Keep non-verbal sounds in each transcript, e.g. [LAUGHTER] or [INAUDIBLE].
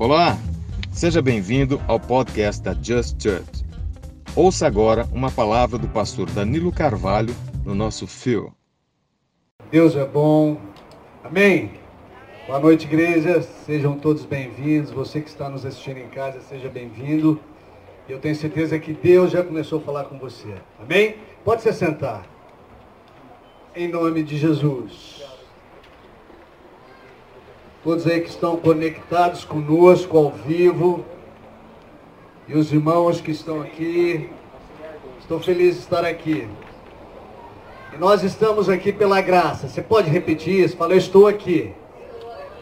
Olá, seja bem-vindo ao podcast da Just Church. Ouça agora uma palavra do pastor Danilo Carvalho no nosso fio. Deus é bom. Amém. Boa noite, igreja. Sejam todos bem-vindos. Você que está nos assistindo em casa, seja bem-vindo. Eu tenho certeza que Deus já começou a falar com você. Amém? Pode se sentar. Em nome de Jesus. Todos aí que estão conectados conosco ao vivo. E os irmãos que estão aqui. Estou feliz de estar aqui. E nós estamos aqui pela graça. Você pode repetir isso? Fala, eu estou aqui.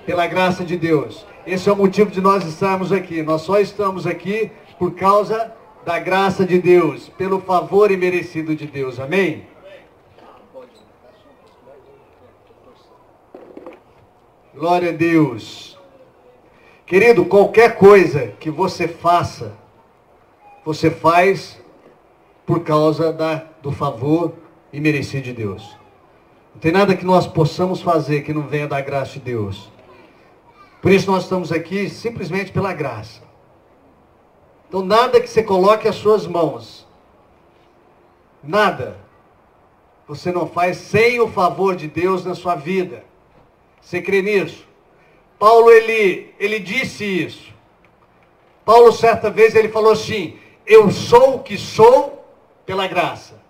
Pela graça de Deus. Esse é o motivo de nós estarmos aqui. Nós só estamos aqui por causa da graça de Deus, pelo favor imerecido de Deus. Amém? Glória a Deus. Querido, qualquer coisa que você faça, você faz por causa da, do favor imerecido de Deus. Não tem nada que nós possamos fazer que não venha da graça de Deus. Por isso nós estamos aqui simplesmente pela graça. Então nada que você coloque as suas mãos, nada, você não faz sem o favor de Deus na sua vida. Você crê nisso? Paulo, ele, ele disse isso. Paulo, certa vez, ele falou assim: Eu sou o que sou pela graça.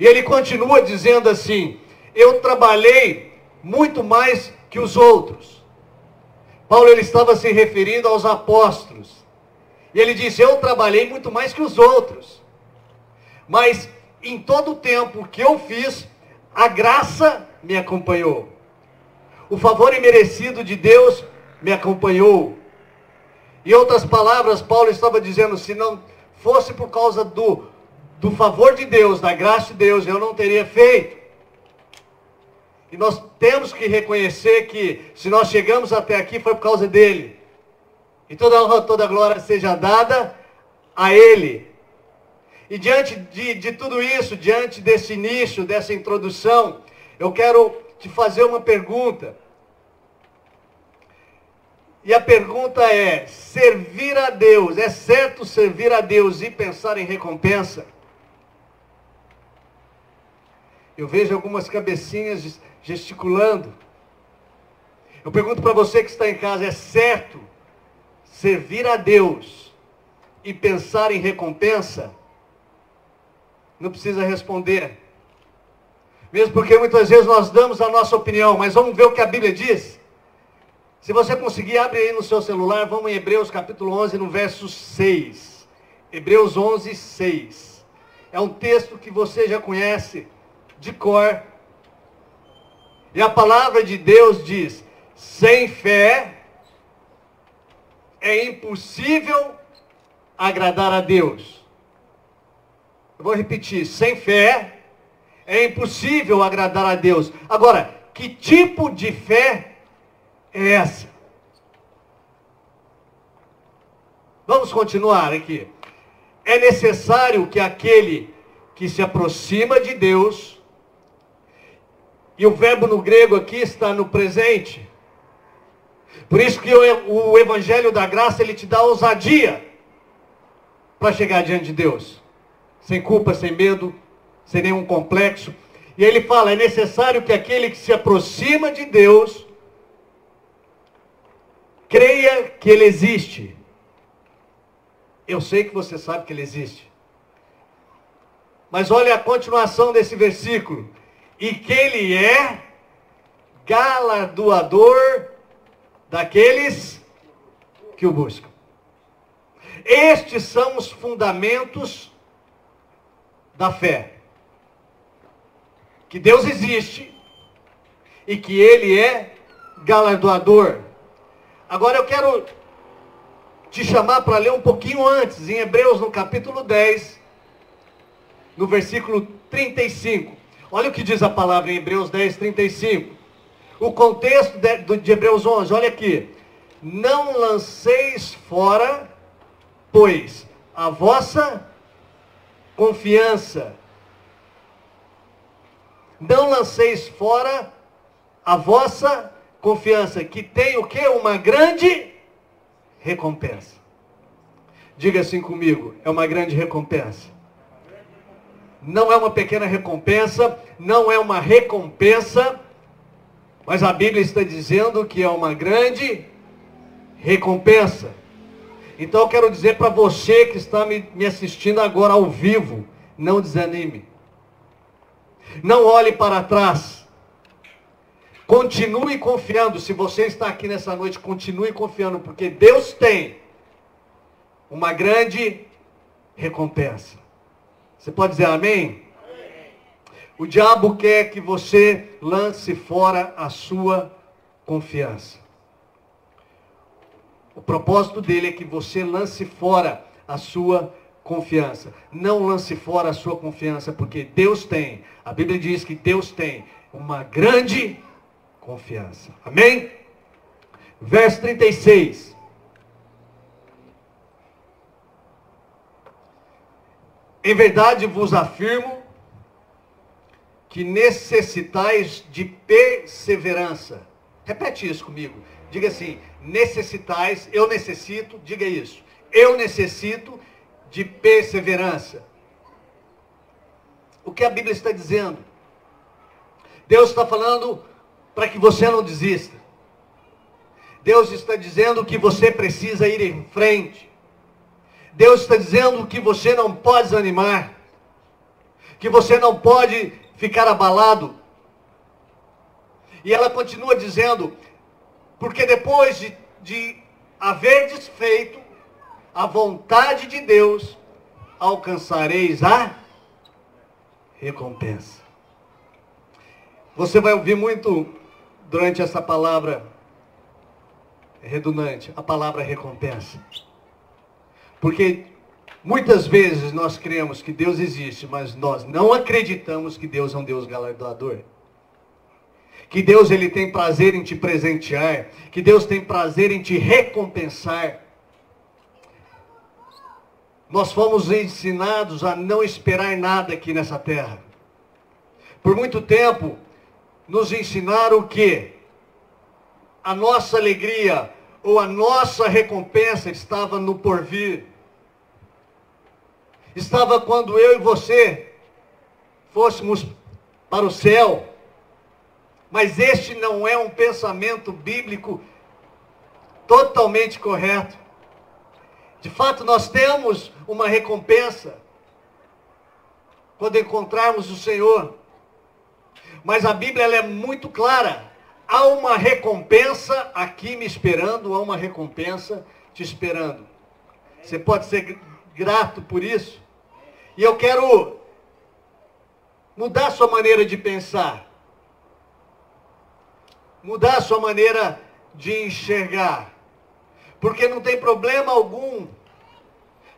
E ele continua dizendo assim: Eu trabalhei muito mais que os outros. Paulo, ele estava se referindo aos apóstolos. E ele disse: Eu trabalhei muito mais que os outros. Mas em todo o tempo que eu fiz, a graça me acompanhou. O favor imerecido de Deus me acompanhou. Em outras palavras, Paulo estava dizendo: se não fosse por causa do, do favor de Deus, da graça de Deus, eu não teria feito. E nós temos que reconhecer que se nós chegamos até aqui foi por causa dele. E toda honra, toda glória seja dada a ele. E diante de, de tudo isso, diante desse início, dessa introdução, eu quero te fazer uma pergunta. E a pergunta é: servir a Deus, é certo servir a Deus e pensar em recompensa? Eu vejo algumas cabecinhas gesticulando. Eu pergunto para você que está em casa: é certo servir a Deus e pensar em recompensa? Não precisa responder. Mesmo porque muitas vezes nós damos a nossa opinião, mas vamos ver o que a Bíblia diz. Se você conseguir, abre aí no seu celular, vamos em Hebreus capítulo 11, no verso 6. Hebreus 11, 6. É um texto que você já conhece de cor. E a palavra de Deus diz: sem fé é impossível agradar a Deus. Eu vou repetir: sem fé é impossível agradar a Deus. Agora, que tipo de fé é essa? Vamos continuar aqui. É necessário que aquele que se aproxima de Deus, e o verbo no grego aqui está no presente. Por isso que o, evangelho da graça ele te dá ousadia para chegar diante de Deus, sem culpa, sem medo, sem nenhum complexo. E ele fala: é necessário que aquele que se aproxima de Deus creia que ele existe. Eu sei que você sabe que ele existe. Mas olha a continuação desse versículo. E que ele é galardoador daqueles que o buscam. Estes são os fundamentos da fé. Que Deus existe e que Ele é galardoador. Agora eu quero te chamar para ler um pouquinho antes, em Hebreus, no capítulo 10, no versículo 35. Olha o que diz a palavra em Hebreus 10, 35. O contexto de, de Hebreus 11, olha aqui. Não lanceis fora, pois, a vossa confiança. Não lanceis fora a vossa confiança, que tem o que? Uma grande recompensa. Diga assim comigo, é uma grande recompensa. Não é uma pequena recompensa, não é uma recompensa, mas a Bíblia está dizendo que é uma grande recompensa. Então eu quero dizer para você que está me, me assistindo agora ao vivo, não desanime. Não olhe para trás. Continue confiando. Se você está aqui nessa noite, continue confiando, porque Deus tem uma grande recompensa. Você pode dizer amém? O diabo quer que você lance fora a sua confiança. O propósito dele é que você lance fora a sua confiança. Não lance fora a sua confiança, porque Deus tem, a Bíblia diz que Deus tem uma grande confiança. Amém? Verso 36. Em verdade vos afirmo que necessitais de perseverança. Repete isso comigo. Diga assim: necessitais, eu necessito, diga isso. Eu necessito de perseverança. O que a Bíblia está dizendo? Deus está falando para que você não desista. Deus está dizendo que você precisa ir em frente. Deus está dizendo que você não pode desanimar. Que você não pode ficar abalado. E ela continua dizendo: porque depois de, de haver desfeito a vontade de Deus, alcançareis a recompensa. Você vai ouvir muito durante essa palavra redundante, a palavra recompensa. Porque muitas vezes nós cremos que Deus existe, mas nós não acreditamos que Deus é um Deus galardoador que Deus ele tem prazer em te presentear, que Deus tem prazer em te recompensar. Nós fomos ensinados a não esperar nada aqui nessa terra. Por muito tempo, nos ensinaram que a nossa alegria ou a nossa recompensa estava no porvir. Estava quando eu e você fôssemos para o céu mas este não é um pensamento bíblico totalmente correto. De fato, nós temos uma recompensa quando encontrarmos o Senhor. Mas a Bíblia é muito clara. Há uma recompensa aqui me esperando, há uma recompensa te esperando. Você pode ser grato por isso. E eu quero mudar sua maneira de pensar mudar a sua maneira de enxergar. Porque não tem problema algum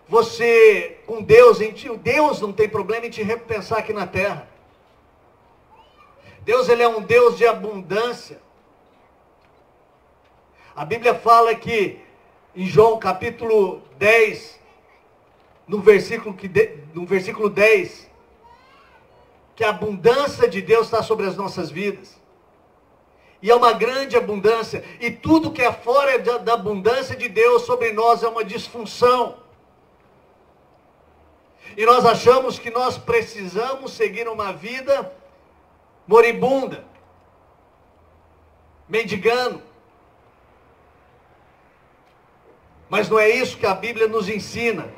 você com Deus em ti, Deus não tem problema em te repensar aqui na terra. Deus ele é um Deus de abundância. A Bíblia fala que em João capítulo 10, no versículo, que no versículo 10, que a abundância de Deus está sobre as nossas vidas. E é uma grande abundância. E tudo que é fora da, da abundância de Deus sobre nós é uma disfunção. E nós achamos que nós precisamos seguir uma vida moribunda, mendigando. Mas não é isso que a Bíblia nos ensina.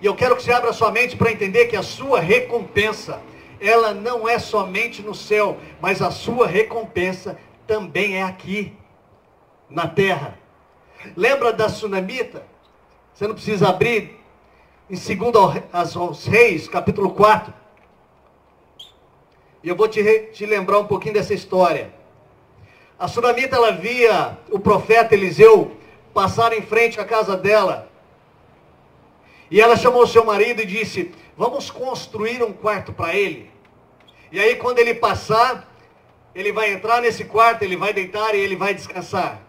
E eu quero que você abra sua mente para entender que a sua recompensa ela não é somente no céu, mas a sua recompensa também é aqui, na terra. Lembra da tsunamita? Você não precisa abrir em 2 aos Reis, capítulo 4. E eu vou te, te lembrar um pouquinho dessa história. A tsunamita, ela via o profeta Eliseu passar em frente à casa dela. E ela chamou seu marido e disse: Vamos construir um quarto para ele. E aí quando ele passar, ele vai entrar nesse quarto, ele vai deitar e ele vai descansar.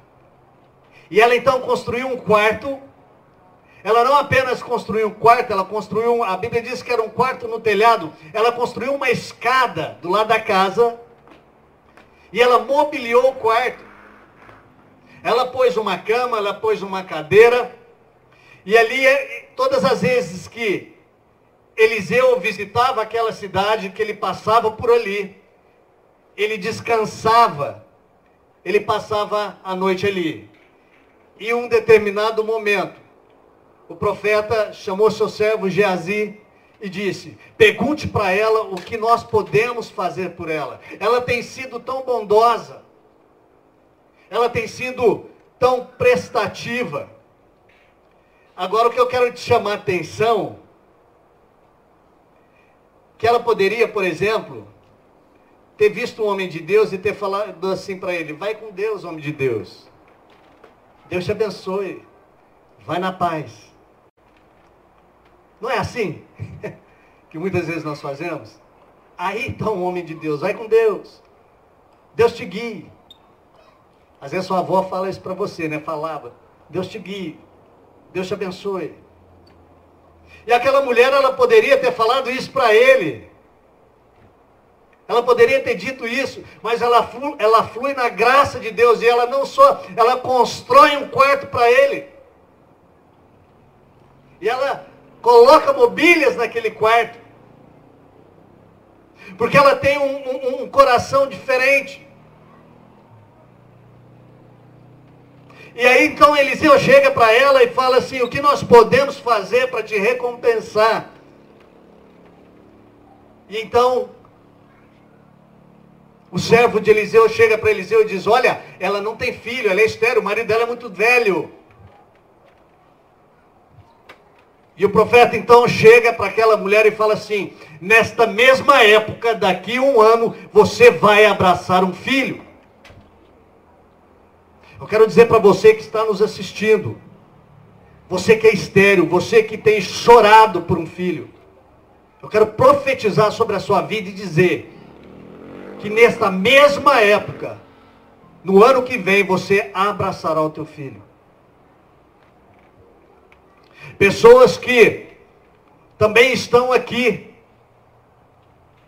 E ela então construiu um quarto. Ela não apenas construiu um quarto, ela construiu, a Bíblia diz que era um quarto no telhado. Ela construiu uma escada do lado da casa. E ela mobiliou o quarto. Ela pôs uma cama, ela pôs uma cadeira, e ali, todas as vezes que Eliseu visitava aquela cidade, que ele passava por ali, ele descansava, ele passava a noite ali. Em um determinado momento, o profeta chamou seu servo Geazi e disse: Pergunte para ela o que nós podemos fazer por ela. Ela tem sido tão bondosa, ela tem sido tão prestativa. Agora o que eu quero te chamar a atenção, que ela poderia, por exemplo, ter visto um homem de Deus e ter falado assim para ele: Vai com Deus, homem de Deus. Deus te abençoe. Vai na paz. Não é assim [LAUGHS] que muitas vezes nós fazemos? Aí está um homem de Deus, vai com Deus. Deus te guie. Às vezes sua avó fala isso para você, né? Falava. Deus te guie. Deus te abençoe. E aquela mulher, ela poderia ter falado isso para ele. Ela poderia ter dito isso, mas ela flui, ela flui na graça de Deus e ela não só, ela constrói um quarto para ele. E ela coloca mobílias naquele quarto. Porque ela tem um, um, um coração diferente. E aí então Eliseu chega para ela e fala assim: o que nós podemos fazer para te recompensar? E então o servo de Eliseu chega para Eliseu e diz: Olha, ela não tem filho, ela é estéreo, o marido dela é muito velho. E o profeta então chega para aquela mulher e fala assim: Nesta mesma época, daqui um ano, você vai abraçar um filho. Eu quero dizer para você que está nos assistindo, você que é estéreo, você que tem chorado por um filho, eu quero profetizar sobre a sua vida e dizer que nesta mesma época, no ano que vem, você abraçará o teu filho. Pessoas que também estão aqui,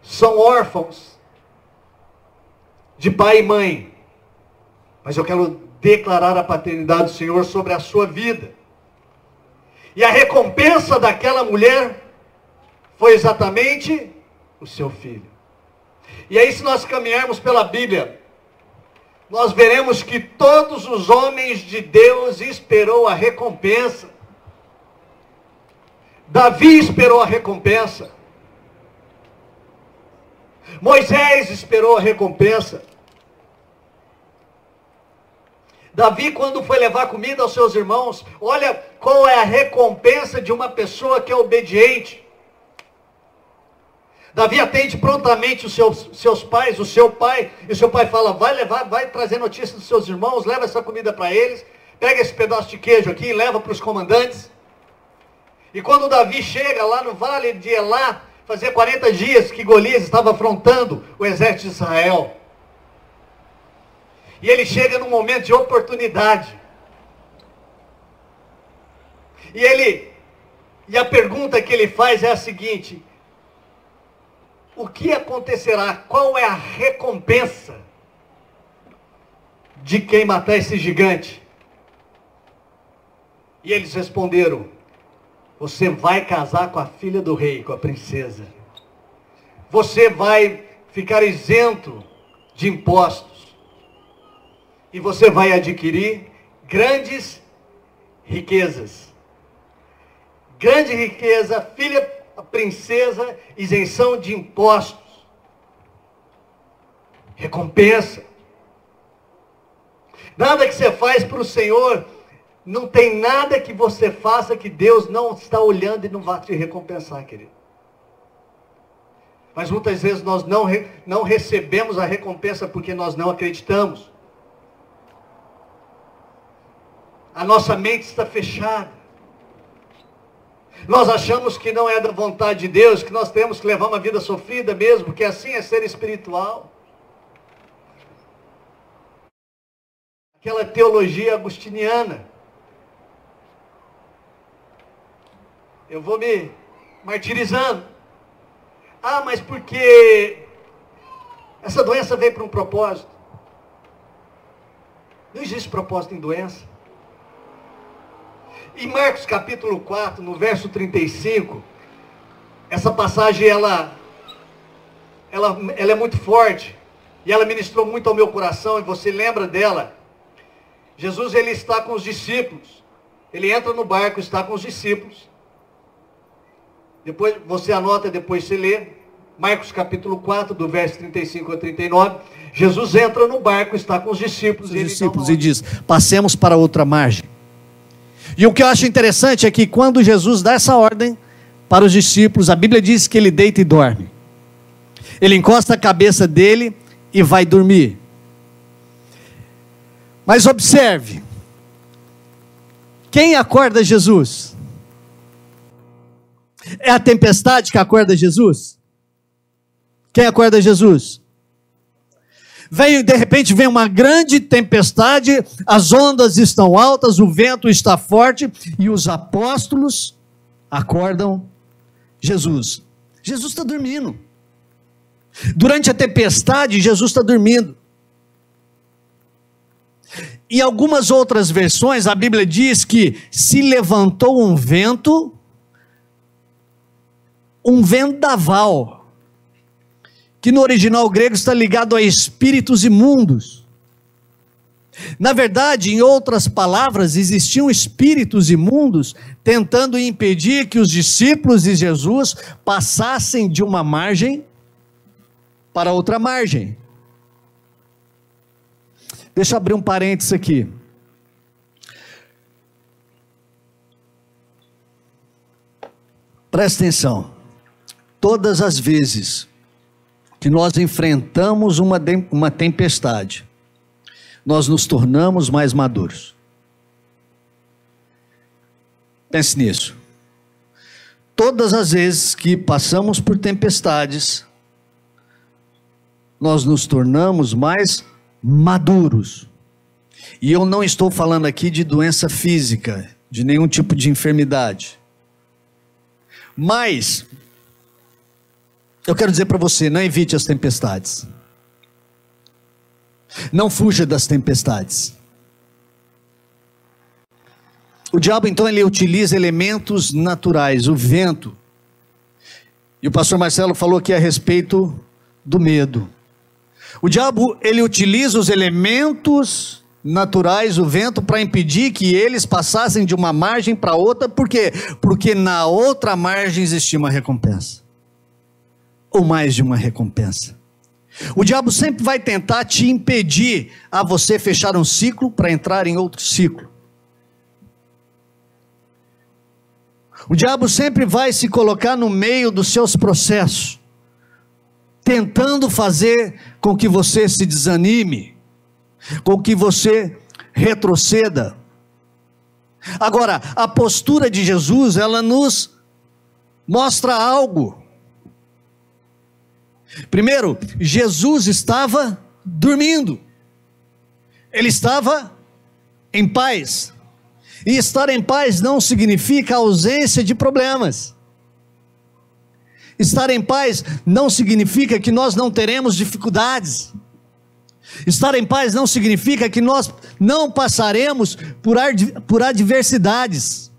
são órfãos de pai e mãe. Mas eu quero declarar a paternidade do Senhor sobre a sua vida. E a recompensa daquela mulher foi exatamente o seu filho. E aí, se nós caminharmos pela Bíblia, nós veremos que todos os homens de Deus esperou a recompensa. Davi esperou a recompensa. Moisés esperou a recompensa. Davi, quando foi levar comida aos seus irmãos, olha qual é a recompensa de uma pessoa que é obediente. Davi atende prontamente os seus, seus pais, o seu pai, e o seu pai fala, vai levar, vai trazer notícia dos seus irmãos, leva essa comida para eles, pega esse pedaço de queijo aqui leva para os comandantes. E quando Davi chega lá no vale de Elá, fazia 40 dias que Golias estava afrontando o exército de Israel. E ele chega num momento de oportunidade. E ele, e a pergunta que ele faz é a seguinte: o que acontecerá? Qual é a recompensa de quem matar esse gigante? E eles responderam: Você vai casar com a filha do rei, com a princesa. Você vai ficar isento de impostos. E você vai adquirir grandes riquezas. Grande riqueza, filha princesa, isenção de impostos, recompensa. Nada que você faz para o Senhor, não tem nada que você faça que Deus não está olhando e não vai te recompensar, querido. Mas muitas vezes nós não, não recebemos a recompensa porque nós não acreditamos. A nossa mente está fechada. Nós achamos que não é da vontade de Deus, que nós temos que levar uma vida sofrida mesmo, porque assim é ser espiritual. Aquela teologia agustiniana. Eu vou me martirizando. Ah, mas porque essa doença veio para um propósito. Não existe propósito em doença. Em Marcos capítulo 4, no verso 35, essa passagem ela, ela, ela é muito forte e ela ministrou muito ao meu coração e você lembra dela. Jesus ele está com os discípulos. Ele entra no barco, está com os discípulos. Depois você anota, depois você lê. Marcos capítulo 4, do verso 35 a 39. Jesus entra no barco, está com os discípulos. Os discípulos e diz: Passemos para outra margem. E o que eu acho interessante é que quando Jesus dá essa ordem para os discípulos, a Bíblia diz que ele deita e dorme. Ele encosta a cabeça dele e vai dormir. Mas observe: quem acorda Jesus? É a tempestade que acorda Jesus? Quem acorda Jesus? Vem, de repente vem uma grande tempestade, as ondas estão altas, o vento está forte e os apóstolos acordam Jesus. Jesus está dormindo. Durante a tempestade, Jesus está dormindo. Em algumas outras versões, a Bíblia diz que se levantou um vento, um vendaval, que no original grego está ligado a espíritos imundos. Na verdade, em outras palavras, existiam espíritos imundos tentando impedir que os discípulos de Jesus passassem de uma margem para outra margem. Deixa eu abrir um parênteses aqui. Presta atenção. Todas as vezes que nós enfrentamos uma, uma tempestade, nós nos tornamos mais maduros. Pense nisso. Todas as vezes que passamos por tempestades, nós nos tornamos mais maduros. E eu não estou falando aqui de doença física, de nenhum tipo de enfermidade. Mas, eu quero dizer para você: não evite as tempestades. Não fuja das tempestades. O diabo então ele utiliza elementos naturais, o vento. E o pastor Marcelo falou aqui a respeito do medo. O diabo, ele utiliza os elementos naturais, o vento, para impedir que eles passassem de uma margem para outra, por quê? Porque na outra margem existia uma recompensa. Ou mais de uma recompensa. O diabo sempre vai tentar te impedir a você fechar um ciclo para entrar em outro ciclo. O diabo sempre vai se colocar no meio dos seus processos tentando fazer com que você se desanime, com que você retroceda. Agora, a postura de Jesus, ela nos mostra algo. Primeiro, Jesus estava dormindo. Ele estava em paz. E estar em paz não significa ausência de problemas. Estar em paz não significa que nós não teremos dificuldades. Estar em paz não significa que nós não passaremos por, por adversidades.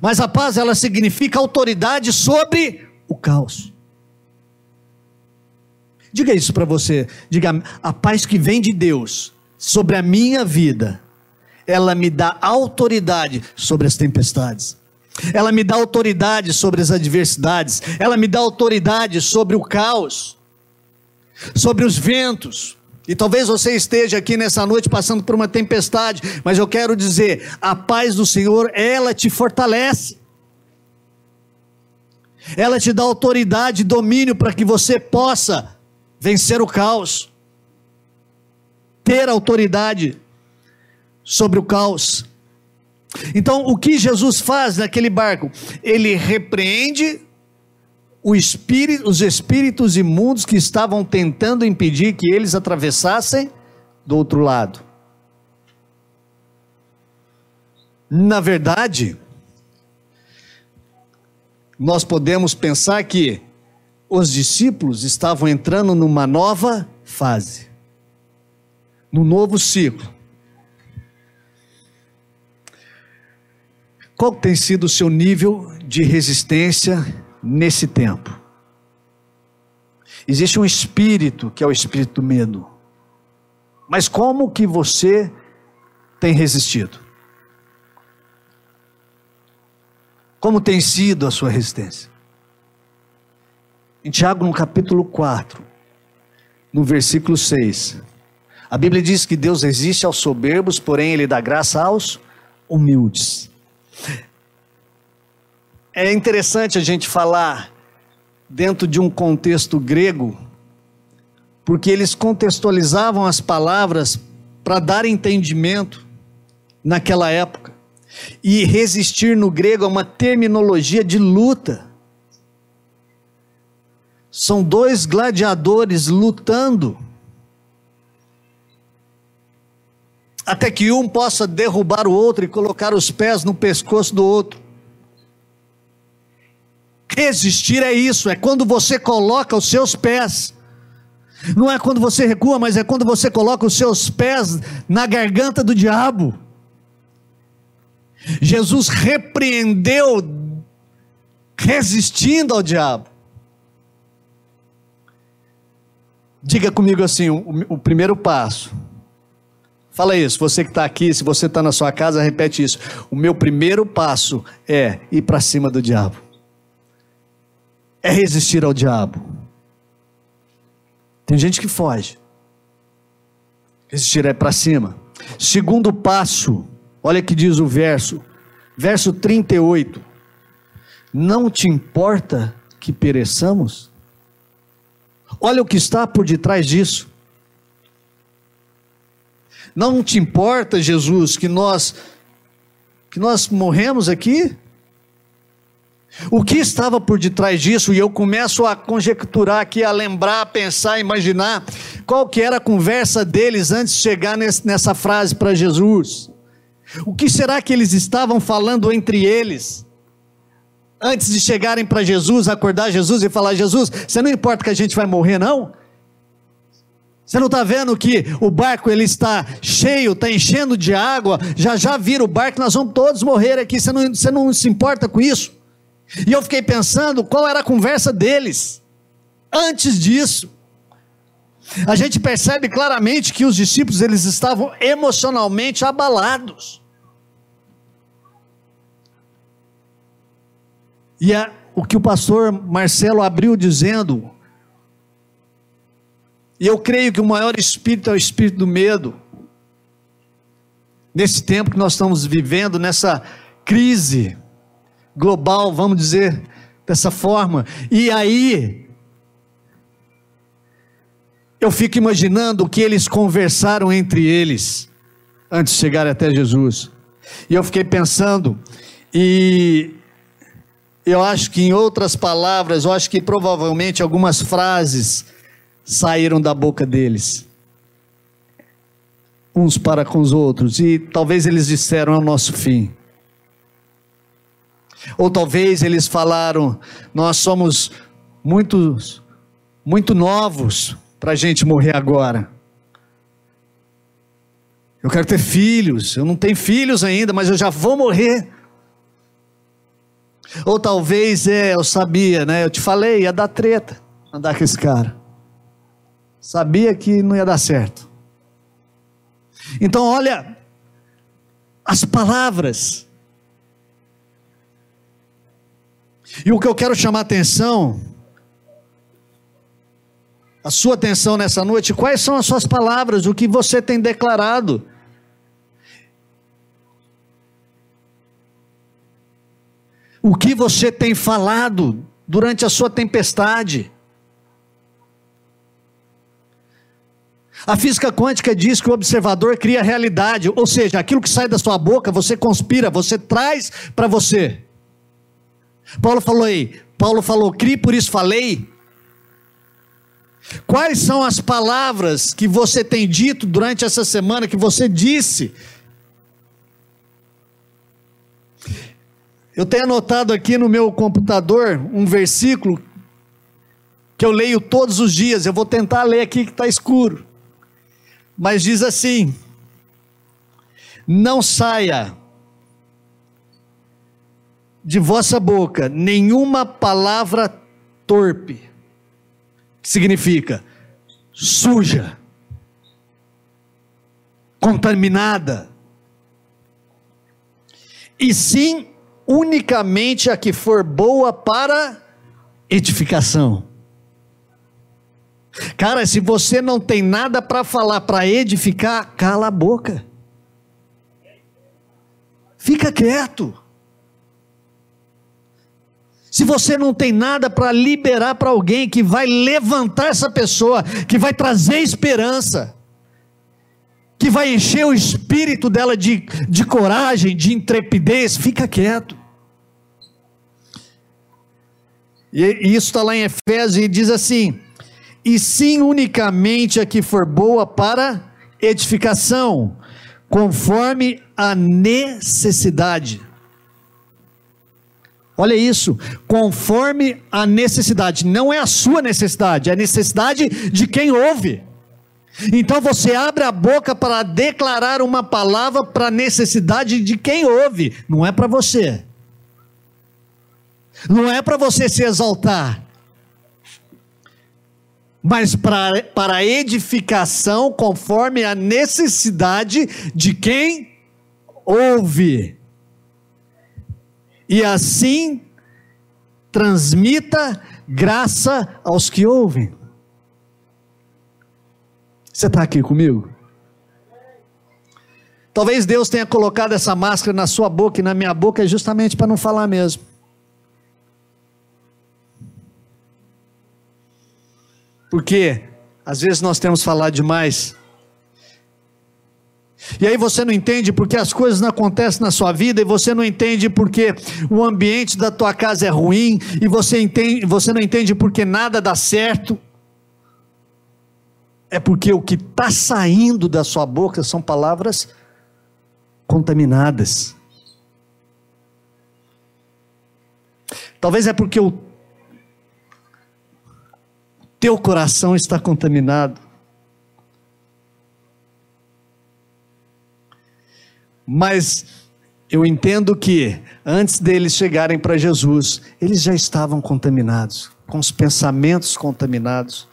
Mas a paz, ela significa autoridade sobre o caos. Diga isso para você. Diga, a paz que vem de Deus sobre a minha vida, ela me dá autoridade sobre as tempestades ela me dá autoridade sobre as adversidades, ela me dá autoridade sobre o caos, sobre os ventos. E talvez você esteja aqui nessa noite passando por uma tempestade, mas eu quero dizer: a paz do Senhor, ela te fortalece. Ela te dá autoridade e domínio para que você possa vencer o caos, ter autoridade sobre o caos. Então, o que Jesus faz naquele barco? Ele repreende espírito, os espíritos imundos que estavam tentando impedir que eles atravessassem do outro lado. Na verdade, nós podemos pensar que os discípulos estavam entrando numa nova fase, no novo ciclo. Qual tem sido o seu nível de resistência nesse tempo? Existe um espírito que é o espírito do medo. Mas como que você tem resistido? Como tem sido a sua resistência? Em Tiago, no capítulo 4, no versículo 6, a Bíblia diz que Deus resiste aos soberbos, porém Ele dá graça aos humildes. É interessante a gente falar dentro de um contexto grego, porque eles contextualizavam as palavras para dar entendimento naquela época. E resistir no grego é uma terminologia de luta. São dois gladiadores lutando. Até que um possa derrubar o outro e colocar os pés no pescoço do outro. Resistir é isso, é quando você coloca os seus pés. Não é quando você recua, mas é quando você coloca os seus pés na garganta do diabo. Jesus repreendeu resistindo ao diabo. Diga comigo assim: o, o primeiro passo. Fala isso, você que está aqui, se você está na sua casa, repete isso. O meu primeiro passo é ir para cima do diabo é resistir ao diabo. Tem gente que foge. Resistir é para cima. Segundo passo, olha que diz o verso, verso 38. Não te importa que pereçamos? Olha o que está por detrás disso. Não te importa, Jesus, que nós que nós morremos aqui? O que estava por detrás disso? E eu começo a conjecturar aqui, a lembrar, a pensar, a imaginar qual que era a conversa deles antes de chegar nessa frase para Jesus. O que será que eles estavam falando entre eles? Antes de chegarem para Jesus, acordar Jesus e falar: Jesus, você não importa que a gente vai morrer, não? Você não está vendo que o barco ele está cheio, está enchendo de água, já já vira o barco, nós vamos todos morrer aqui, você não, você não se importa com isso? E eu fiquei pensando qual era a conversa deles antes disso. A gente percebe claramente que os discípulos eles estavam emocionalmente abalados. E é o que o pastor Marcelo abriu dizendo, e eu creio que o maior espírito é o espírito do medo. Nesse tempo que nós estamos vivendo, nessa crise, global, vamos dizer dessa forma. E aí, eu fico imaginando o que eles conversaram entre eles antes de chegar até Jesus. E eu fiquei pensando, e eu acho que em outras palavras, eu acho que provavelmente algumas frases saíram da boca deles. Uns para com os outros, e talvez eles disseram: é o nosso fim. Ou talvez eles falaram: nós somos muitos, muito novos para a gente morrer agora. Eu quero ter filhos, eu não tenho filhos ainda, mas eu já vou morrer. Ou talvez é, eu sabia, né? Eu te falei, ia dar treta andar com esse cara. Sabia que não ia dar certo. Então, olha, as palavras E o que eu quero chamar a atenção, a sua atenção nessa noite, quais são as suas palavras, o que você tem declarado? O que você tem falado durante a sua tempestade? A física quântica diz que o observador cria realidade, ou seja, aquilo que sai da sua boca, você conspira, você traz para você. Paulo falou aí, Paulo falou, crie por isso falei. Quais são as palavras que você tem dito durante essa semana, que você disse? Eu tenho anotado aqui no meu computador um versículo que eu leio todos os dias. Eu vou tentar ler aqui que está escuro. Mas diz assim: Não saia de vossa boca nenhuma palavra torpe, que significa suja, contaminada, e sim unicamente a que for boa para edificação. Cara, se você não tem nada para falar para edificar, cala a boca. Fica quieto. Se você não tem nada para liberar para alguém que vai levantar essa pessoa, que vai trazer esperança, que vai encher o espírito dela de, de coragem, de intrepidez, fica quieto. E, e isso está lá em Efésios e diz assim: e sim unicamente a que for boa para edificação, conforme a necessidade Olha isso, conforme a necessidade, não é a sua necessidade, é a necessidade de quem ouve. Então você abre a boca para declarar uma palavra para a necessidade de quem ouve, não é para você. Não é para você se exaltar, mas para, para edificação conforme a necessidade de quem ouve e assim transmita graça aos que ouvem. Você está aqui comigo? Talvez Deus tenha colocado essa máscara na sua boca e na minha boca justamente para não falar mesmo. Porque às vezes nós temos falado demais e aí você não entende porque as coisas não acontecem na sua vida, e você não entende porque o ambiente da tua casa é ruim, e você, entende, você não entende porque nada dá certo. É porque o que está saindo da sua boca são palavras contaminadas. Talvez é porque o teu coração está contaminado. Mas eu entendo que antes deles chegarem para Jesus, eles já estavam contaminados, com os pensamentos contaminados.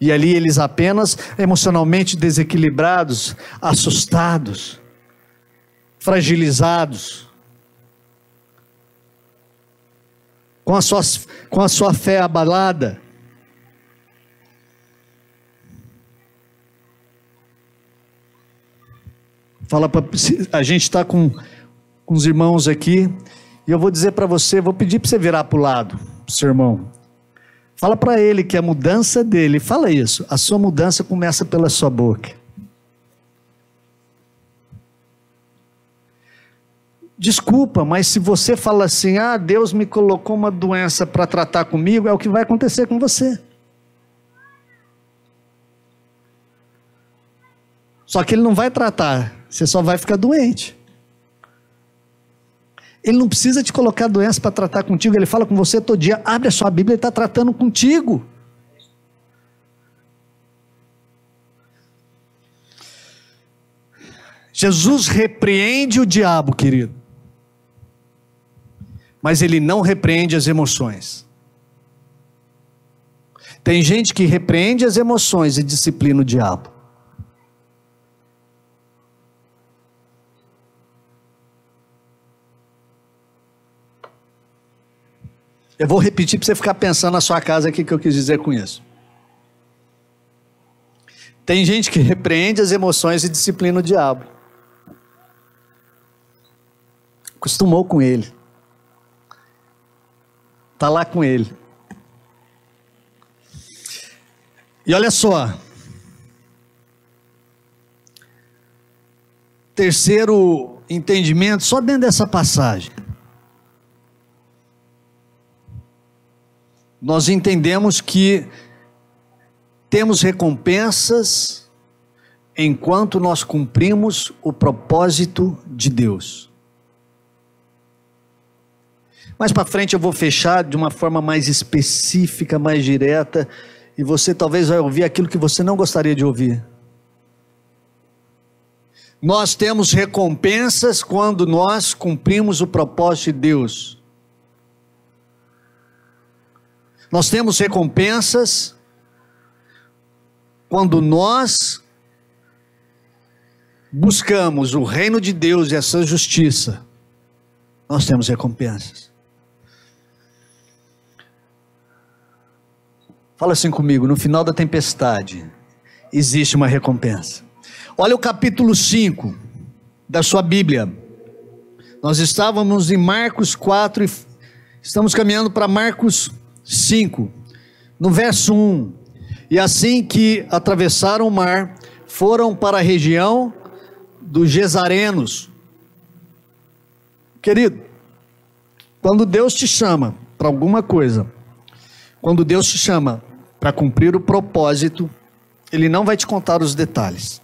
E ali eles apenas emocionalmente desequilibrados, assustados, fragilizados, com a sua, com a sua fé abalada. Fala para a gente está com, com os irmãos aqui e eu vou dizer para você, vou pedir para você virar para o lado, seu irmão. Fala para ele que a mudança dele, fala isso, a sua mudança começa pela sua boca. Desculpa, mas se você fala assim, ah, Deus me colocou uma doença para tratar comigo, é o que vai acontecer com você. Só que ele não vai tratar, você só vai ficar doente. Ele não precisa te colocar doença para tratar contigo, ele fala com você todo dia. Abre a sua Bíblia, ele está tratando contigo. Jesus repreende o diabo, querido. Mas ele não repreende as emoções. Tem gente que repreende as emoções e disciplina o diabo. Eu vou repetir para você ficar pensando na sua casa aqui que eu quis dizer com isso. Tem gente que repreende as emoções e disciplina o diabo. Acostumou com ele. Está lá com ele. E olha só. Terceiro entendimento, só dentro dessa passagem. Nós entendemos que temos recompensas enquanto nós cumprimos o propósito de Deus. Mais para frente eu vou fechar de uma forma mais específica, mais direta, e você talvez vai ouvir aquilo que você não gostaria de ouvir. Nós temos recompensas quando nós cumprimos o propósito de Deus. Nós temos recompensas quando nós buscamos o reino de Deus e a sua justiça. Nós temos recompensas. Fala assim comigo, no final da tempestade existe uma recompensa. Olha o capítulo 5 da sua Bíblia. Nós estávamos em Marcos 4 e estamos caminhando para Marcos 5, no verso 1. E assim que atravessaram o mar, foram para a região dos Gesarenos. Querido, quando Deus te chama para alguma coisa, quando Deus te chama para cumprir o propósito, Ele não vai te contar os detalhes.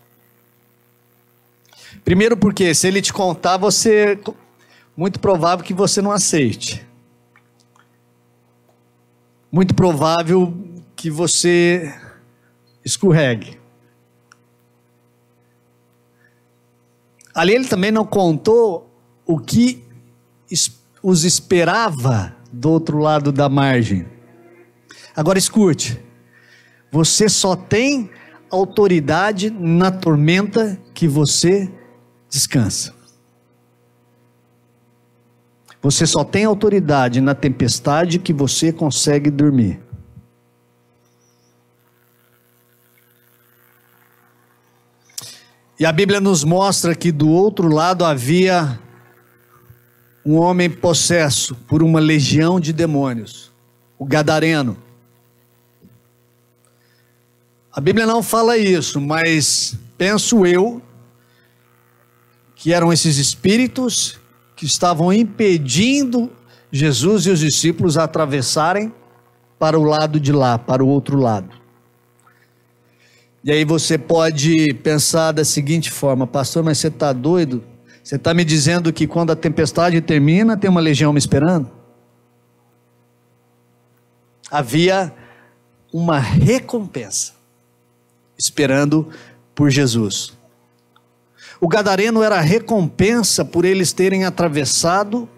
Primeiro porque se ele te contar, você muito provável que você não aceite. Muito provável que você escorregue. Ali ele também não contou o que os esperava do outro lado da margem. Agora escute. Você só tem autoridade na tormenta que você descansa. Você só tem autoridade na tempestade que você consegue dormir. E a Bíblia nos mostra que do outro lado havia um homem possesso por uma legião de demônios, o Gadareno. A Bíblia não fala isso, mas penso eu que eram esses espíritos que estavam impedindo Jesus e os discípulos atravessarem para o lado de lá, para o outro lado. E aí você pode pensar da seguinte forma, pastor, mas você está doido? Você está me dizendo que quando a tempestade termina, tem uma legião me esperando? Havia uma recompensa esperando por Jesus. O gadareno era recompensa por eles terem atravessado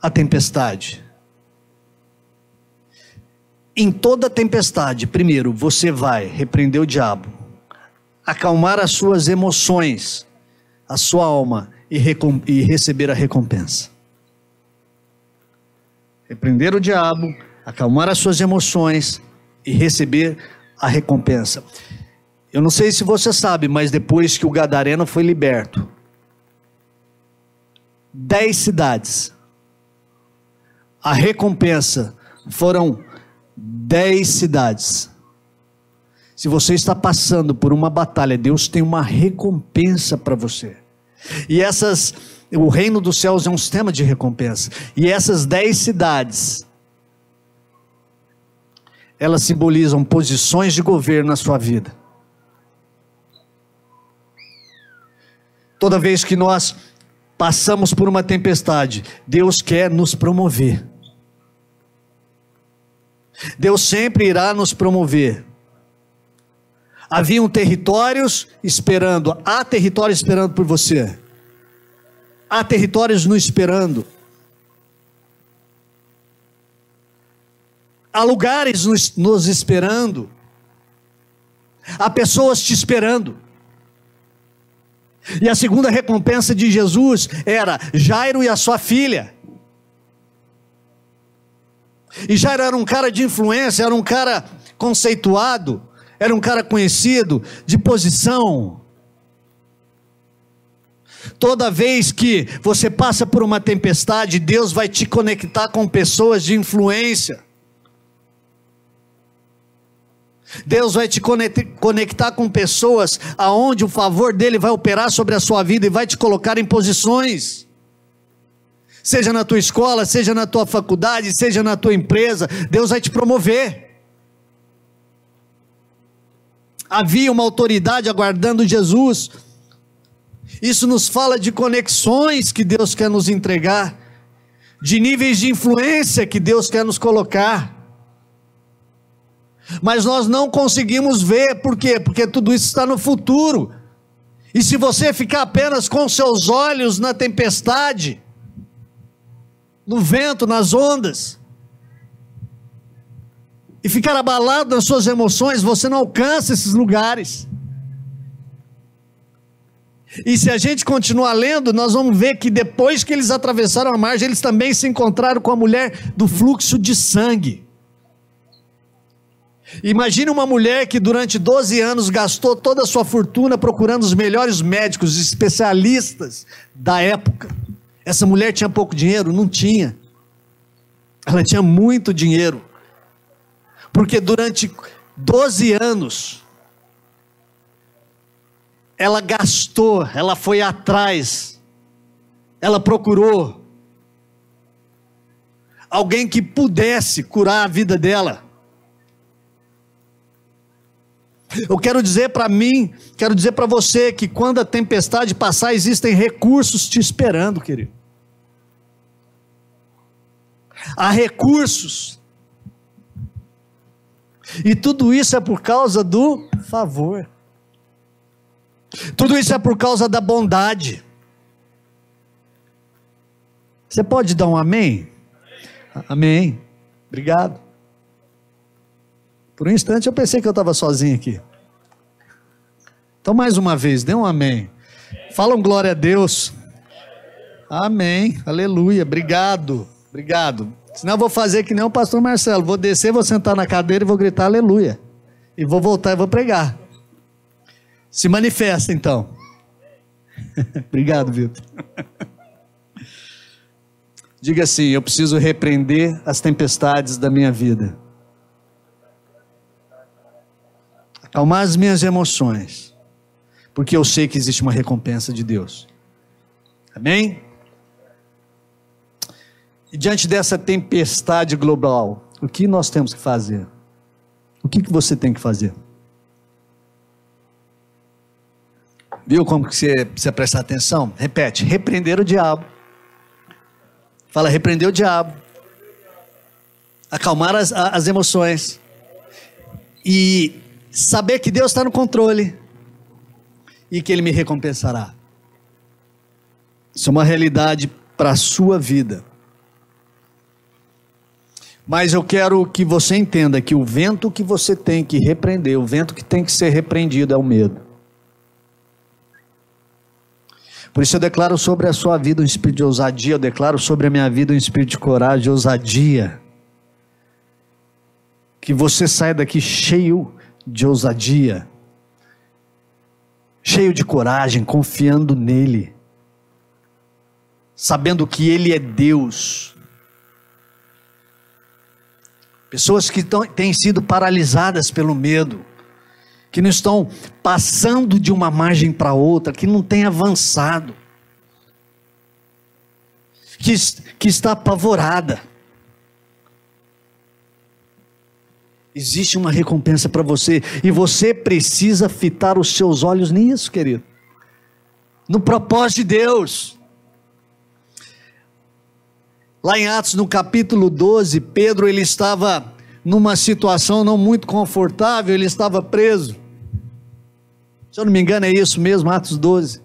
a tempestade. Em toda tempestade, primeiro, você vai repreender o diabo, acalmar as suas emoções, a sua alma e, e receber a recompensa. Repreender o diabo, acalmar as suas emoções e receber a recompensa. Eu não sei se você sabe, mas depois que o Gadareno foi liberto, dez cidades, a recompensa foram dez cidades. Se você está passando por uma batalha, Deus tem uma recompensa para você. E essas, o reino dos céus é um sistema de recompensa. E essas dez cidades, elas simbolizam posições de governo na sua vida. Toda vez que nós passamos por uma tempestade, Deus quer nos promover. Deus sempre irá nos promover. Haviam territórios esperando, há territórios esperando por você. Há territórios nos esperando. Há lugares nos, nos esperando. Há pessoas te esperando. E a segunda recompensa de Jesus era Jairo e a sua filha. E Jairo era um cara de influência, era um cara conceituado, era um cara conhecido, de posição. Toda vez que você passa por uma tempestade, Deus vai te conectar com pessoas de influência. Deus vai te conectar com pessoas aonde o favor dele vai operar sobre a sua vida e vai te colocar em posições. Seja na tua escola, seja na tua faculdade, seja na tua empresa, Deus vai te promover. Havia uma autoridade aguardando Jesus. Isso nos fala de conexões que Deus quer nos entregar, de níveis de influência que Deus quer nos colocar mas nós não conseguimos ver, por quê? Porque tudo isso está no futuro. E se você ficar apenas com seus olhos na tempestade, no vento, nas ondas, e ficar abalado nas suas emoções, você não alcança esses lugares. E se a gente continuar lendo, nós vamos ver que depois que eles atravessaram a margem, eles também se encontraram com a mulher do fluxo de sangue. Imagine uma mulher que durante 12 anos gastou toda a sua fortuna procurando os melhores médicos, especialistas da época. Essa mulher tinha pouco dinheiro? Não tinha. Ela tinha muito dinheiro. Porque durante 12 anos, ela gastou, ela foi atrás, ela procurou alguém que pudesse curar a vida dela. Eu quero dizer para mim, quero dizer para você que quando a tempestade passar, existem recursos te esperando, querido. Há recursos. E tudo isso é por causa do favor. Tudo isso é por causa da bondade. Você pode dar um amém? Amém. Obrigado. Por um instante eu pensei que eu estava sozinho aqui. Então, mais uma vez, dê um amém. Fala um glória a Deus. Amém. Aleluia. Obrigado. Obrigado. Senão eu vou fazer que nem o pastor Marcelo. Vou descer, vou sentar na cadeira e vou gritar aleluia. E vou voltar e vou pregar. Se manifesta então. [LAUGHS] Obrigado, Vitor. Diga assim: eu preciso repreender as tempestades da minha vida. Acalmar as minhas emoções, porque eu sei que existe uma recompensa de Deus. Amém? E diante dessa tempestade global, o que nós temos que fazer? O que, que você tem que fazer? Viu como que você precisa prestar atenção? Repete: repreender o diabo. Fala, repreender o diabo. Acalmar as, as emoções. E saber que Deus está no controle e que Ele me recompensará. Isso é uma realidade para a sua vida. Mas eu quero que você entenda que o vento que você tem que repreender, o vento que tem que ser repreendido é o medo. Por isso eu declaro sobre a sua vida um espírito de ousadia, eu declaro sobre a minha vida um espírito de coragem, de ousadia. Que você saia daqui cheio de ousadia, cheio de coragem, confiando nele, sabendo que ele é Deus. Pessoas que tão, têm sido paralisadas pelo medo, que não estão passando de uma margem para outra, que não têm avançado, que, que está apavorada Existe uma recompensa para você e você precisa fitar os seus olhos nisso, querido. No propósito de Deus. Lá em Atos, no capítulo 12, Pedro ele estava numa situação não muito confortável, ele estava preso. Se eu não me engano, é isso mesmo, Atos 12.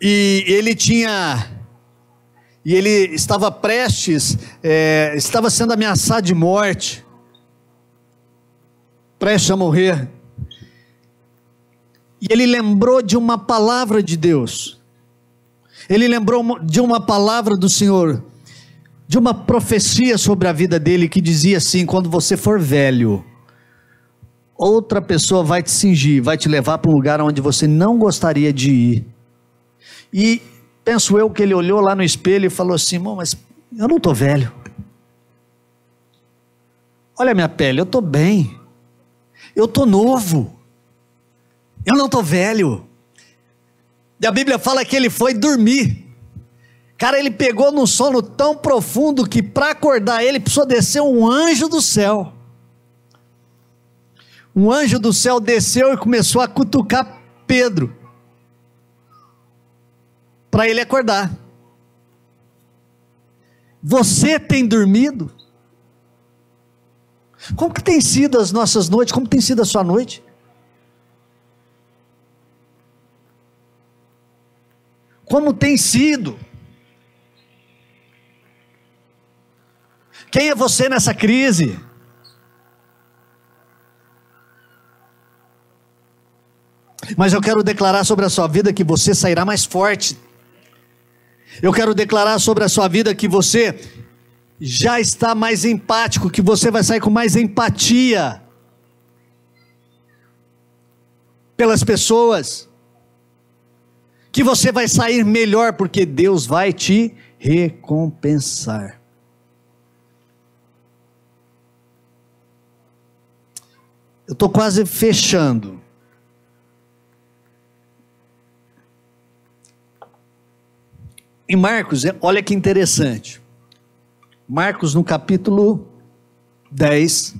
E ele tinha e ele estava prestes, é, estava sendo ameaçado de morte, prestes a morrer. E ele lembrou de uma palavra de Deus, ele lembrou de uma palavra do Senhor, de uma profecia sobre a vida dele que dizia assim: quando você for velho, outra pessoa vai te cingir, vai te levar para um lugar onde você não gostaria de ir. E Penso eu que ele olhou lá no espelho e falou assim: mas eu não estou velho. Olha a minha pele, eu estou bem. Eu estou novo. Eu não estou velho. E a Bíblia fala que ele foi dormir. Cara, ele pegou num sono tão profundo que para acordar ele precisou descer um anjo do céu. Um anjo do céu desceu e começou a cutucar Pedro para ele acordar. Você tem dormido? Como que tem sido as nossas noites? Como tem sido a sua noite? Como tem sido? Quem é você nessa crise? Mas eu quero declarar sobre a sua vida que você sairá mais forte eu quero declarar sobre a sua vida que você já está mais empático, que você vai sair com mais empatia pelas pessoas, que você vai sair melhor porque Deus vai te recompensar. Eu estou quase fechando. Em Marcos, olha que interessante. Marcos, no capítulo 10,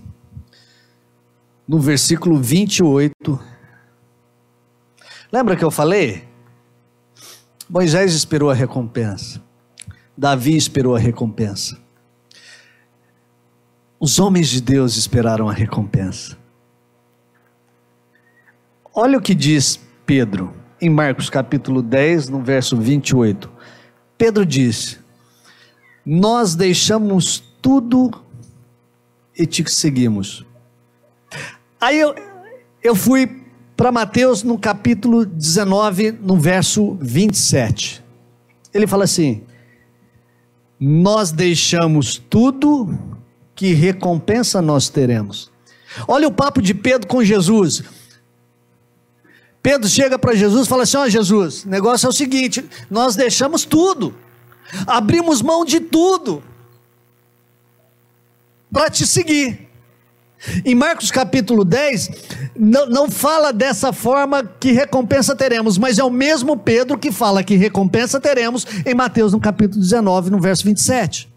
no versículo 28. Lembra que eu falei? Moisés esperou a recompensa. Davi esperou a recompensa. Os homens de Deus esperaram a recompensa. Olha o que diz Pedro, em Marcos capítulo 10, no verso 28. Pedro disse: Nós deixamos tudo e te seguimos. Aí eu, eu fui para Mateus no capítulo 19, no verso 27. Ele fala assim: Nós deixamos tudo, que recompensa nós teremos? Olha o papo de Pedro com Jesus. Pedro chega para Jesus e fala assim: Ó oh, Jesus, o negócio é o seguinte: nós deixamos tudo, abrimos mão de tudo para te seguir. Em Marcos capítulo 10, não, não fala dessa forma que recompensa teremos, mas é o mesmo Pedro que fala que recompensa teremos em Mateus no capítulo 19, no verso 27.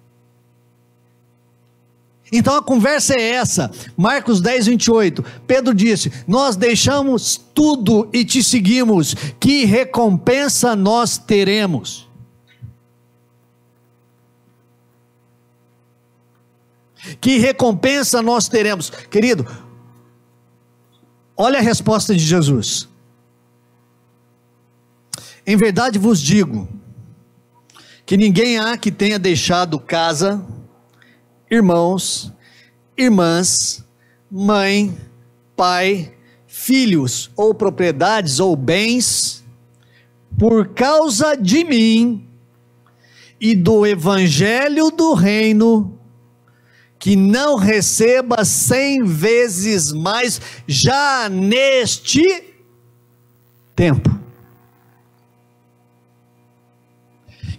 Então a conversa é essa, Marcos 10, 28. Pedro disse: Nós deixamos tudo e te seguimos, que recompensa nós teremos? Que recompensa nós teremos? Querido, olha a resposta de Jesus. Em verdade vos digo, que ninguém há que tenha deixado casa, irmãos, irmãs, mãe, pai, filhos ou propriedades ou bens, por causa de mim e do evangelho do reino, que não receba cem vezes mais já neste tempo.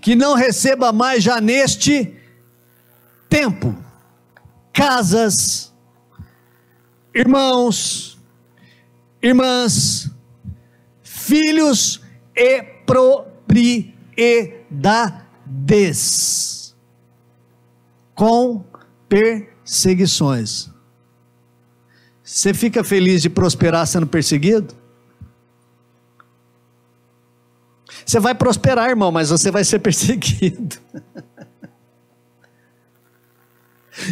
Que não receba mais já neste tempo casas, irmãos, irmãs, filhos e propriedades, com perseguições. Você fica feliz de prosperar sendo perseguido? Você vai prosperar, irmão, mas você vai ser [LAUGHS] perseguido.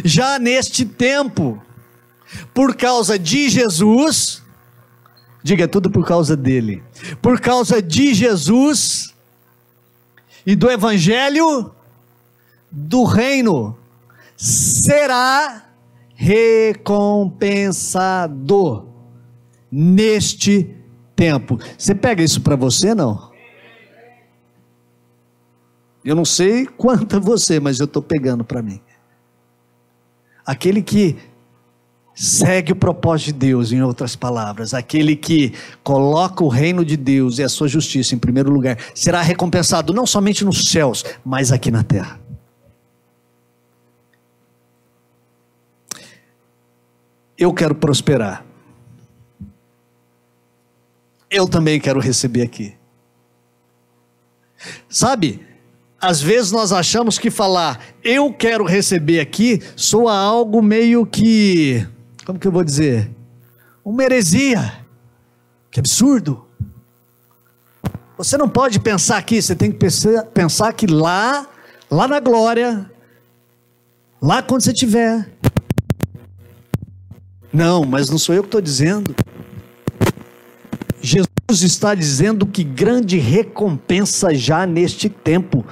Já neste tempo, por causa de Jesus, diga tudo por causa dele, por causa de Jesus e do Evangelho do Reino, será recompensado neste tempo. Você pega isso para você, não? Eu não sei quanto a você, mas eu estou pegando para mim. Aquele que segue o propósito de Deus, em outras palavras, aquele que coloca o reino de Deus e a sua justiça em primeiro lugar, será recompensado não somente nos céus, mas aqui na terra. Eu quero prosperar. Eu também quero receber aqui. Sabe? Às vezes nós achamos que falar eu quero receber aqui soa algo meio que, como que eu vou dizer? Uma heresia. Que absurdo. Você não pode pensar aqui, você tem que pensar que lá, lá na glória, lá quando você estiver. Não, mas não sou eu que estou dizendo. Jesus está dizendo que grande recompensa já neste tempo.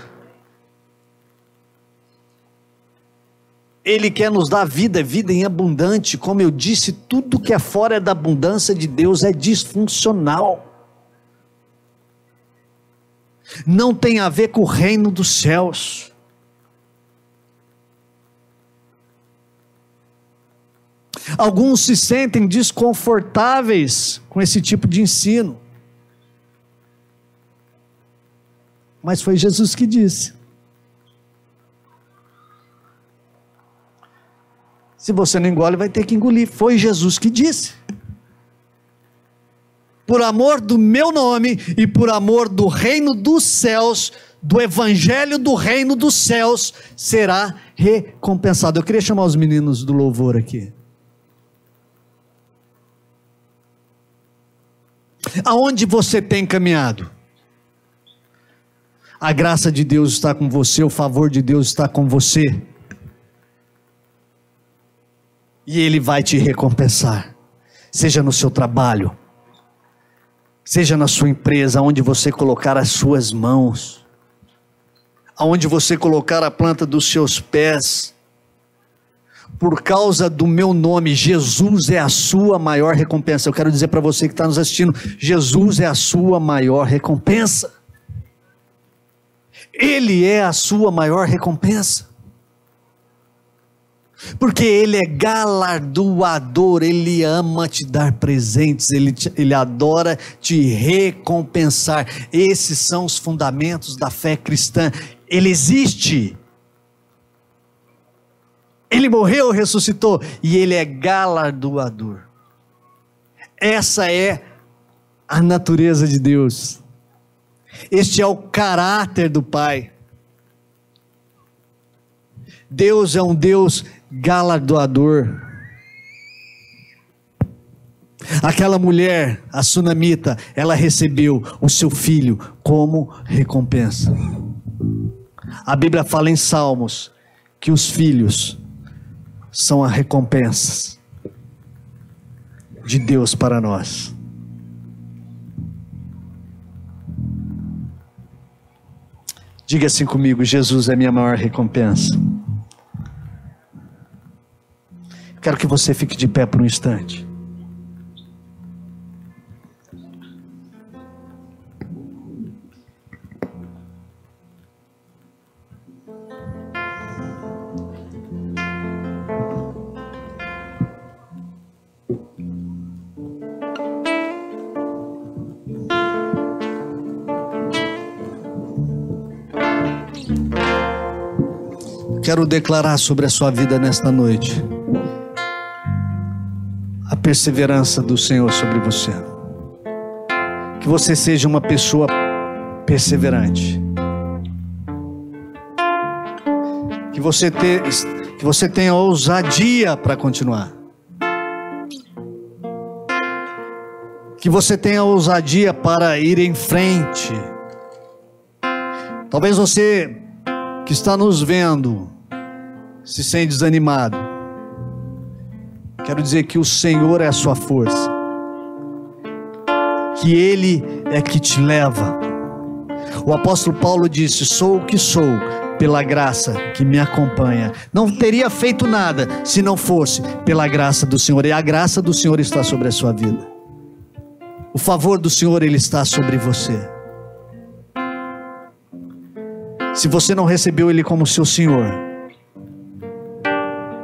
Ele quer nos dar vida, vida em abundante. Como eu disse, tudo que é fora da abundância de Deus é disfuncional. Não tem a ver com o reino dos céus. Alguns se sentem desconfortáveis com esse tipo de ensino. Mas foi Jesus que disse. Se você não engole, vai ter que engolir. Foi Jesus que disse. Por amor do meu nome e por amor do reino dos céus, do evangelho do reino dos céus, será recompensado. Eu queria chamar os meninos do louvor aqui. Aonde você tem caminhado? A graça de Deus está com você, o favor de Deus está com você. E Ele vai te recompensar, seja no seu trabalho, seja na sua empresa, onde você colocar as suas mãos, aonde você colocar a planta dos seus pés, por causa do meu nome, Jesus é a sua maior recompensa. Eu quero dizer para você que está nos assistindo: Jesus é a sua maior recompensa. Ele é a sua maior recompensa. Porque Ele é galardoador, Ele ama te dar presentes, Ele, te, ele adora te recompensar. Esses são os fundamentos da fé cristã. Ele existe. Ele morreu, ressuscitou e Ele é galardoador. Essa é a natureza de Deus. Este é o caráter do Pai. Deus é um Deus galardoador. Aquela mulher, a sunamita, ela recebeu o seu filho como recompensa. A Bíblia fala em Salmos que os filhos são as recompensas de Deus para nós. Diga assim comigo: Jesus é minha maior recompensa. Quero que você fique de pé por um instante. Quero declarar sobre a sua vida nesta noite perseverança do Senhor sobre você. Que você seja uma pessoa perseverante. Que você, te, que você tenha ousadia para continuar. Que você tenha ousadia para ir em frente. Talvez você que está nos vendo se sente desanimado, quero dizer que o Senhor é a sua força, que Ele é que te leva. O apóstolo Paulo disse: Sou o que sou, pela graça que me acompanha. Não teria feito nada se não fosse pela graça do Senhor, e a graça do Senhor está sobre a sua vida. O favor do Senhor, Ele está sobre você. Se você não recebeu Ele como seu Senhor,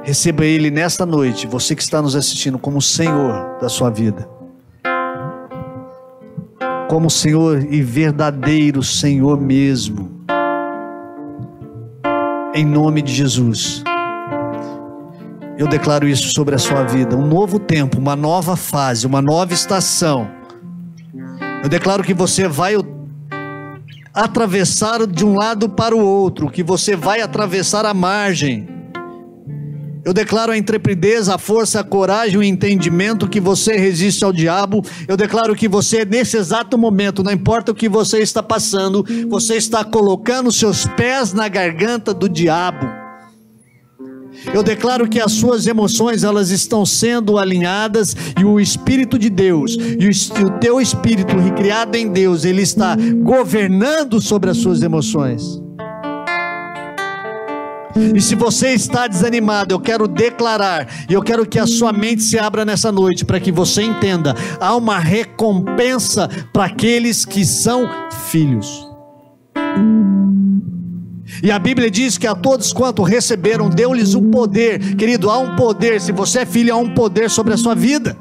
receba Ele nesta noite, você que está nos assistindo, como Senhor da sua vida. Como Senhor e verdadeiro Senhor mesmo. Em nome de Jesus. Eu declaro isso sobre a sua vida. Um novo tempo, uma nova fase, uma nova estação. Eu declaro que você vai atravessar de um lado para o outro, que você vai atravessar a margem. Eu declaro a intrepidez, a força, a coragem, o entendimento que você resiste ao diabo. Eu declaro que você, nesse exato momento, não importa o que você está passando, você está colocando seus pés na garganta do diabo. Eu declaro que as suas emoções elas estão sendo alinhadas e o Espírito de Deus e o, teu Espírito recriado em Deus ele está governando sobre as suas emoções. E se você está desanimado, eu quero declarar, e eu quero que a sua mente se abra nessa noite, para que você entenda: há uma recompensa para aqueles que são filhos. E a Bíblia diz que a todos quanto receberam, deu-lhes o poder. Querido, há um poder. Se você é filho, há um poder sobre a sua vida.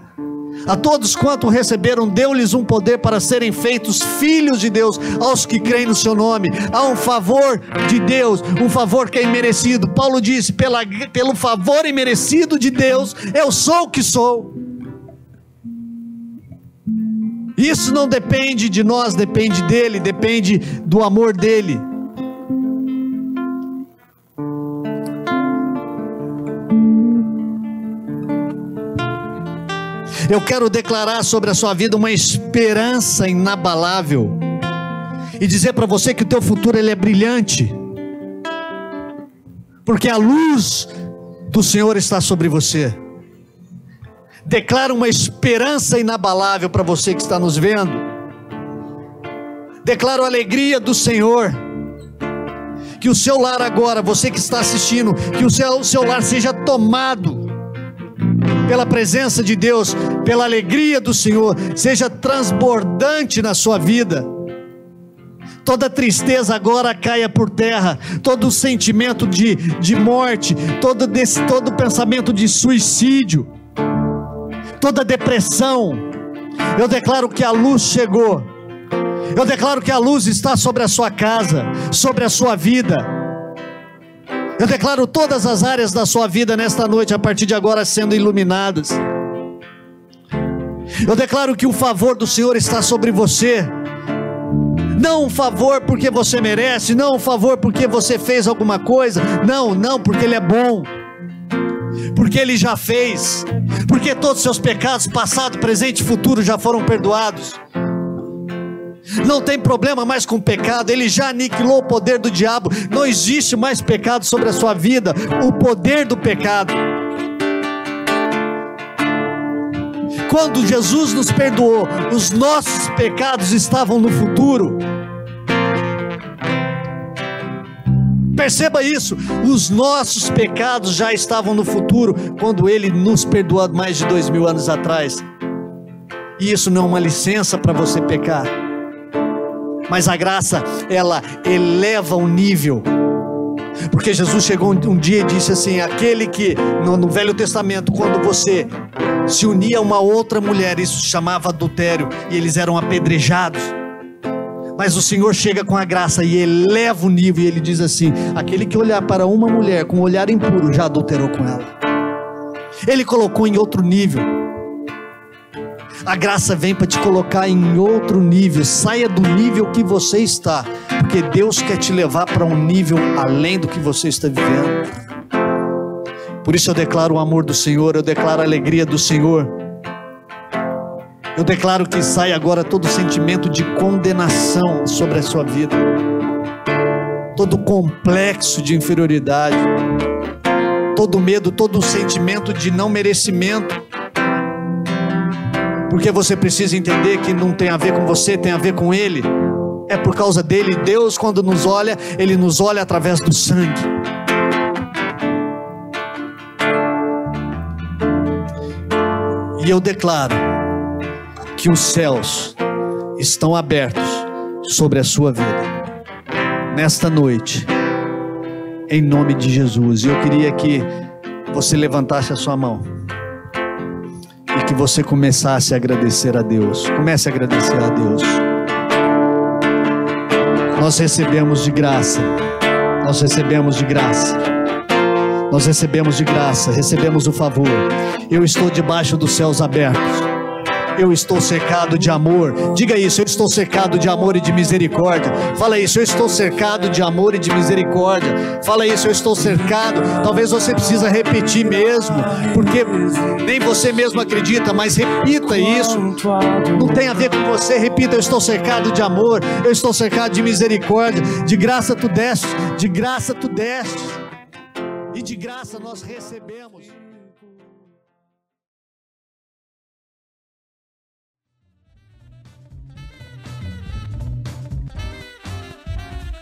A todos quanto receberam, deu-lhes um poder para serem feitos filhos de Deus, aos que creem no seu nome. Há um favor de Deus, um favor que é imerecido. Paulo disse: pela, pelo favor imerecido de Deus, eu sou o que sou. Isso não depende de nós, depende dele, depende do amor dele. Eu quero declarar sobre a sua vida uma esperança inabalável e dizer para você que o teu futuro ele é brilhante. Porque a luz do Senhor está sobre você. Declara uma esperança inabalável para você que está nos vendo. Declaro a alegria do Senhor. Que o seu lar agora, você que está assistindo, que o seu, seu lar seja tomado pela presença de Deus, pela alegria do Senhor, seja transbordante na sua vida. Toda tristeza agora caia por terra, todo sentimento de, de morte, todo, desse, todo pensamento de suicídio, toda depressão. Eu declaro que a luz chegou. Eu declaro que a luz está sobre a sua casa, sobre a sua vida eu declaro todas as áreas da sua vida nesta noite, a partir de agora, sendo iluminadas. Eu declaro que o favor do Senhor está sobre você. Não um favor porque você merece, não um favor porque você fez alguma coisa. Não, não, porque Ele é bom. Porque Ele já fez. Porque todos os seus pecados, passado, presente e futuro, já foram perdoados não tem problema mais com pecado, ele já aniquilou o poder do diabo, não existe mais pecado sobre a sua vida, o poder do pecado. Quando Jesus nos perdoou, os nossos pecados estavam no futuro. Perceba isso, os nossos pecados já estavam no futuro quando Ele nos perdoou mais de dois mil anos atrás. E isso não é uma licença para você pecar. Mas a graça, ela eleva o nível. Porque Jesus chegou um dia e disse assim: aquele que no, no, Velho Testamento, quando você se unia a uma outra mulher, isso se chamava adultério, e eles eram apedrejados. Mas o Senhor chega com a graça e eleva o nível, e ele diz assim: aquele que olhar para uma mulher com um olhar impuro já adulterou com ela. Ele colocou em outro nível. A graça vem para te colocar em outro nível. Saia do nível que você está, porque Deus quer te levar para um nível além do que você está vivendo. Por isso eu declaro o amor do Senhor, eu declaro a alegria do Senhor. Eu declaro que sai agora todo sentimento de condenação sobre a sua vida, todo complexo de inferioridade, todo medo, todo sentimento de não merecimento porque você precisa entender que não tem a ver com você, tem a ver com Ele. É por causa dele. Deus, quando nos olha, Ele nos olha através do sangue. E eu declaro que os céus estão abertos sobre a sua vida, nesta noite, em nome de Jesus. E eu queria que você levantasse a sua mão que você começasse a agradecer a Deus. Comece a agradecer a Deus. Nós recebemos de graça. Nós recebemos de graça. Nós recebemos de graça, recebemos o favor. Eu estou debaixo dos céus abertos eu estou cercado de amor. Diga isso, eu estou cercado de amor e de misericórdia. Fala isso, eu estou cercado de amor e de misericórdia. Fala isso, eu estou cercado. Talvez você precisa repetir mesmo, porque nem você mesmo acredita, mas repita isso. Não tem a ver com você, repita, eu estou cercado de amor, eu estou cercado de misericórdia. De graça tu destes, de graça tu destes. E de graça nós recebemos.